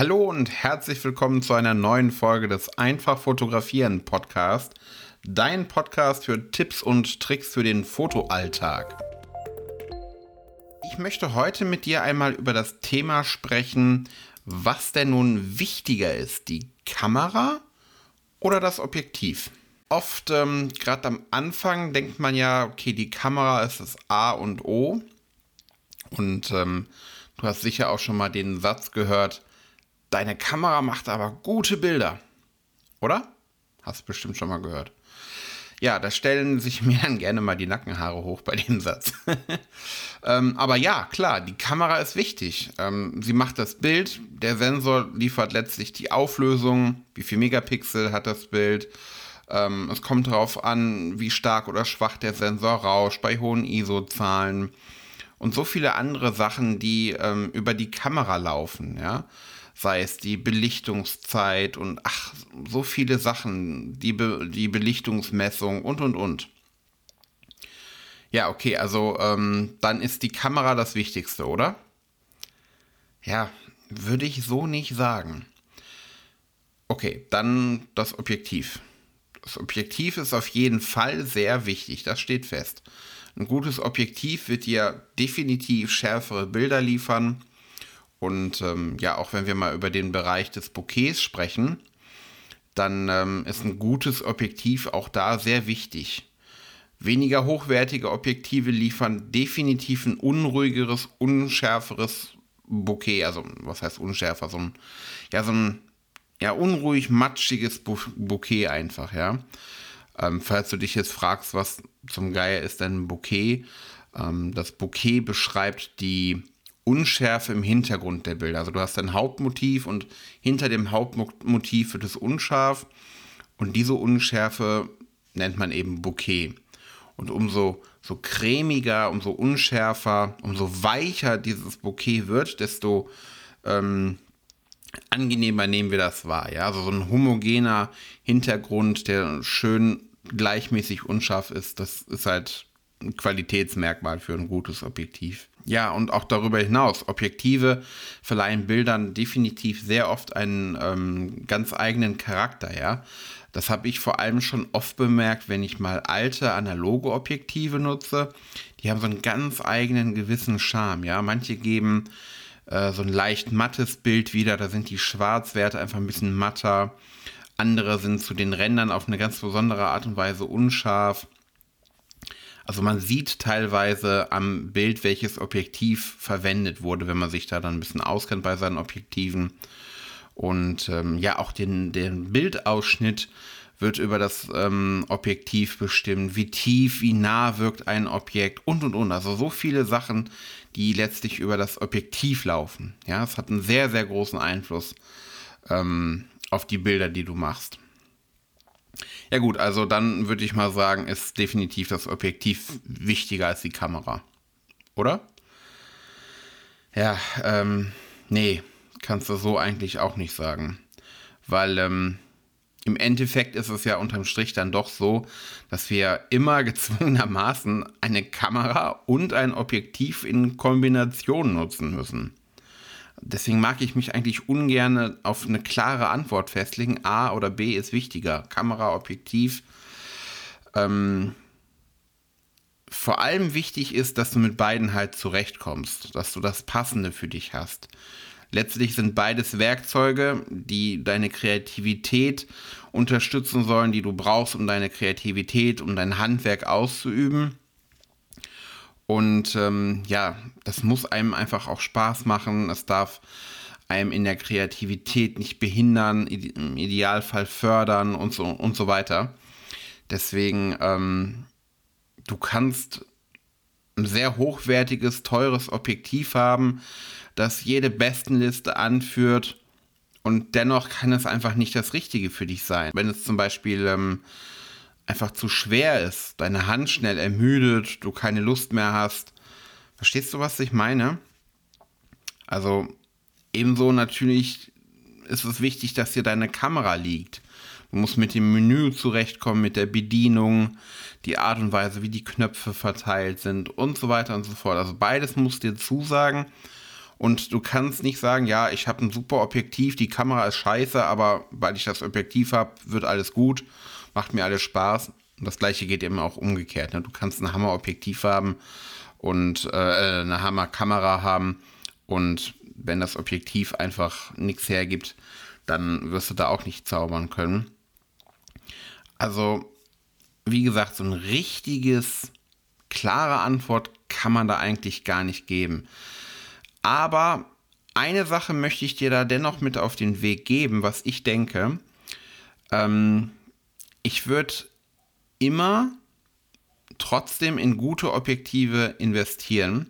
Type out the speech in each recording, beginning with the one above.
Hallo und herzlich willkommen zu einer neuen Folge des Einfach Fotografieren Podcast. Dein Podcast für Tipps und Tricks für den Fotoalltag. Ich möchte heute mit dir einmal über das Thema sprechen, was denn nun wichtiger ist, die Kamera oder das Objektiv. Oft, ähm, gerade am Anfang, denkt man ja, okay, die Kamera ist das A und O. Und ähm, du hast sicher auch schon mal den Satz gehört, deine Kamera macht aber gute Bilder. Oder? Hast bestimmt schon mal gehört. Ja, da stellen sich mir dann gerne mal die Nackenhaare hoch bei dem Satz. ähm, aber ja, klar, die Kamera ist wichtig. Ähm, sie macht das Bild, der Sensor liefert letztlich die Auflösung, wie viel Megapixel hat das Bild. Ähm, es kommt darauf an, wie stark oder schwach der Sensor rauscht bei hohen ISO-Zahlen und so viele andere Sachen, die ähm, über die Kamera laufen, ja sei es die Belichtungszeit und ach, so viele Sachen, die, Be die Belichtungsmessung und und und. Ja, okay, also ähm, dann ist die Kamera das Wichtigste, oder? Ja, würde ich so nicht sagen. Okay, dann das Objektiv. Das Objektiv ist auf jeden Fall sehr wichtig, das steht fest. Ein gutes Objektiv wird dir definitiv schärfere Bilder liefern und ähm, ja, auch wenn wir mal über den Bereich des Bouquets sprechen, dann ähm, ist ein gutes Objektiv auch da sehr wichtig. Weniger hochwertige Objektive liefern definitiv ein unruhigeres, unschärferes Bouquet. Also, was heißt unschärfer? So ein, ja, so ein ja, unruhig matschiges Bouquet einfach, ja. Ähm, falls du dich jetzt fragst, was zum Geier ist ein Bouquet? Ähm, das Bouquet beschreibt die Unschärfe im Hintergrund der Bilder. Also du hast ein Hauptmotiv und hinter dem Hauptmotiv wird es unscharf und diese Unschärfe nennt man eben Bouquet. Und umso so cremiger, umso unschärfer, umso weicher dieses Bouquet wird, desto ähm, angenehmer nehmen wir das wahr. Ja? Also so ein homogener Hintergrund, der schön gleichmäßig unscharf ist, das ist halt ein Qualitätsmerkmal für ein gutes Objektiv. Ja, und auch darüber hinaus. Objektive verleihen Bildern definitiv sehr oft einen ähm, ganz eigenen Charakter, ja. Das habe ich vor allem schon oft bemerkt, wenn ich mal alte analoge Objektive nutze. Die haben so einen ganz eigenen gewissen Charme, ja. Manche geben äh, so ein leicht mattes Bild wieder, da sind die Schwarzwerte einfach ein bisschen matter. Andere sind zu den Rändern auf eine ganz besondere Art und Weise unscharf. Also man sieht teilweise am Bild, welches Objektiv verwendet wurde, wenn man sich da dann ein bisschen auskennt bei seinen Objektiven. Und ähm, ja, auch den, den Bildausschnitt wird über das ähm, Objektiv bestimmt, wie tief, wie nah wirkt ein Objekt und und und. Also so viele Sachen, die letztlich über das Objektiv laufen. Ja, es hat einen sehr, sehr großen Einfluss ähm, auf die Bilder, die du machst. Ja gut, also dann würde ich mal sagen, ist definitiv das Objektiv wichtiger als die Kamera. Oder? Ja, ähm, nee, kannst du so eigentlich auch nicht sagen. Weil ähm, im Endeffekt ist es ja unterm Strich dann doch so, dass wir immer gezwungenermaßen eine Kamera und ein Objektiv in Kombination nutzen müssen. Deswegen mag ich mich eigentlich ungern auf eine klare Antwort festlegen. A oder B ist wichtiger. Kamera, Objektiv. Ähm, vor allem wichtig ist, dass du mit beiden halt zurechtkommst, dass du das Passende für dich hast. Letztlich sind beides Werkzeuge, die deine Kreativität unterstützen sollen, die du brauchst, um deine Kreativität, um dein Handwerk auszuüben. Und ähm, ja, das muss einem einfach auch Spaß machen. Es darf einem in der Kreativität nicht behindern, im Idealfall fördern und so und so weiter. Deswegen, ähm, du kannst ein sehr hochwertiges, teures Objektiv haben, das jede Bestenliste anführt und dennoch kann es einfach nicht das Richtige für dich sein. Wenn es zum Beispiel ähm, einfach zu schwer ist, deine Hand schnell ermüdet, du keine Lust mehr hast. Verstehst du, was ich meine? Also ebenso natürlich ist es wichtig, dass dir deine Kamera liegt. Du musst mit dem Menü zurechtkommen, mit der Bedienung, die Art und Weise, wie die Knöpfe verteilt sind und so weiter und so fort. Also beides muss dir zusagen. Und du kannst nicht sagen, ja, ich habe ein super Objektiv, die Kamera ist scheiße, aber weil ich das Objektiv habe, wird alles gut, macht mir alles Spaß. Und das gleiche geht eben auch umgekehrt. Ne? Du kannst ein Hammer-Objektiv haben und äh, eine Hammer-Kamera haben und wenn das Objektiv einfach nichts hergibt, dann wirst du da auch nicht zaubern können. Also, wie gesagt, so ein richtiges, klare Antwort kann man da eigentlich gar nicht geben. Aber eine Sache möchte ich dir da dennoch mit auf den Weg geben, was ich denke. Ähm, ich würde immer trotzdem in gute Objektive investieren.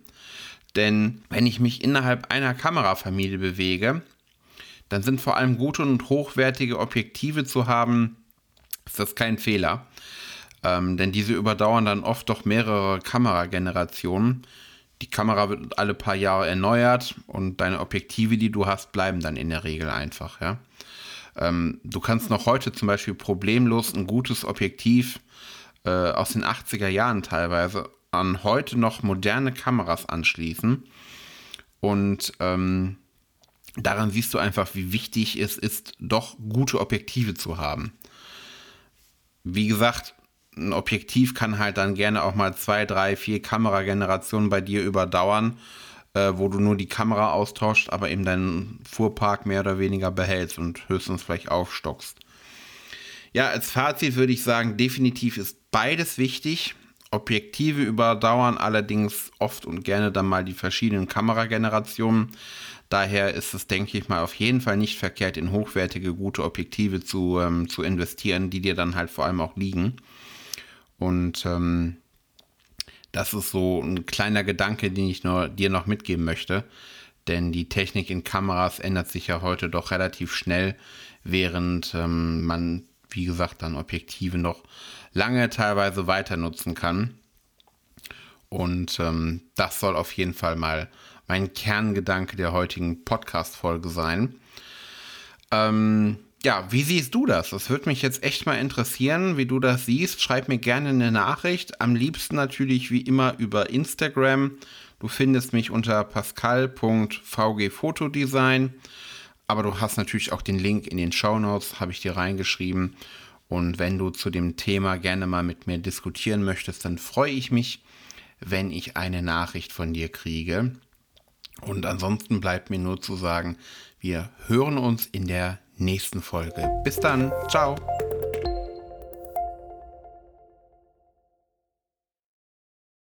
Denn wenn ich mich innerhalb einer Kamerafamilie bewege, dann sind vor allem gute und hochwertige Objektive zu haben, ist das kein Fehler. Ähm, denn diese überdauern dann oft doch mehrere Kameragenerationen. Die Kamera wird alle paar Jahre erneuert und deine Objektive, die du hast, bleiben dann in der Regel einfach. Ja? Ähm, du kannst noch heute zum Beispiel problemlos ein gutes Objektiv äh, aus den 80er Jahren teilweise an heute noch moderne Kameras anschließen. Und ähm, daran siehst du einfach, wie wichtig es ist, doch gute Objektive zu haben. Wie gesagt, ein Objektiv kann halt dann gerne auch mal zwei, drei, vier Kameragenerationen bei dir überdauern, äh, wo du nur die Kamera austauscht, aber eben deinen Fuhrpark mehr oder weniger behältst und höchstens vielleicht aufstockst. Ja, als Fazit würde ich sagen, definitiv ist beides wichtig. Objektive überdauern allerdings oft und gerne dann mal die verschiedenen Kameragenerationen. Daher ist es, denke ich mal, auf jeden Fall nicht verkehrt, in hochwertige, gute Objektive zu, ähm, zu investieren, die dir dann halt vor allem auch liegen. Und ähm, das ist so ein kleiner Gedanke, den ich nur, dir noch mitgeben möchte. Denn die Technik in Kameras ändert sich ja heute doch relativ schnell, während ähm, man, wie gesagt, dann Objektive noch lange teilweise weiter nutzen kann. Und ähm, das soll auf jeden Fall mal mein Kerngedanke der heutigen Podcast-Folge sein. Ähm, ja, wie siehst du das? Das würde mich jetzt echt mal interessieren, wie du das siehst. Schreib mir gerne eine Nachricht. Am liebsten natürlich wie immer über Instagram. Du findest mich unter pascal.vgfotodesign. Aber du hast natürlich auch den Link in den Show Notes, habe ich dir reingeschrieben. Und wenn du zu dem Thema gerne mal mit mir diskutieren möchtest, dann freue ich mich, wenn ich eine Nachricht von dir kriege. Und ansonsten bleibt mir nur zu sagen, wir hören uns in der nächsten Folge. Bis dann, ciao.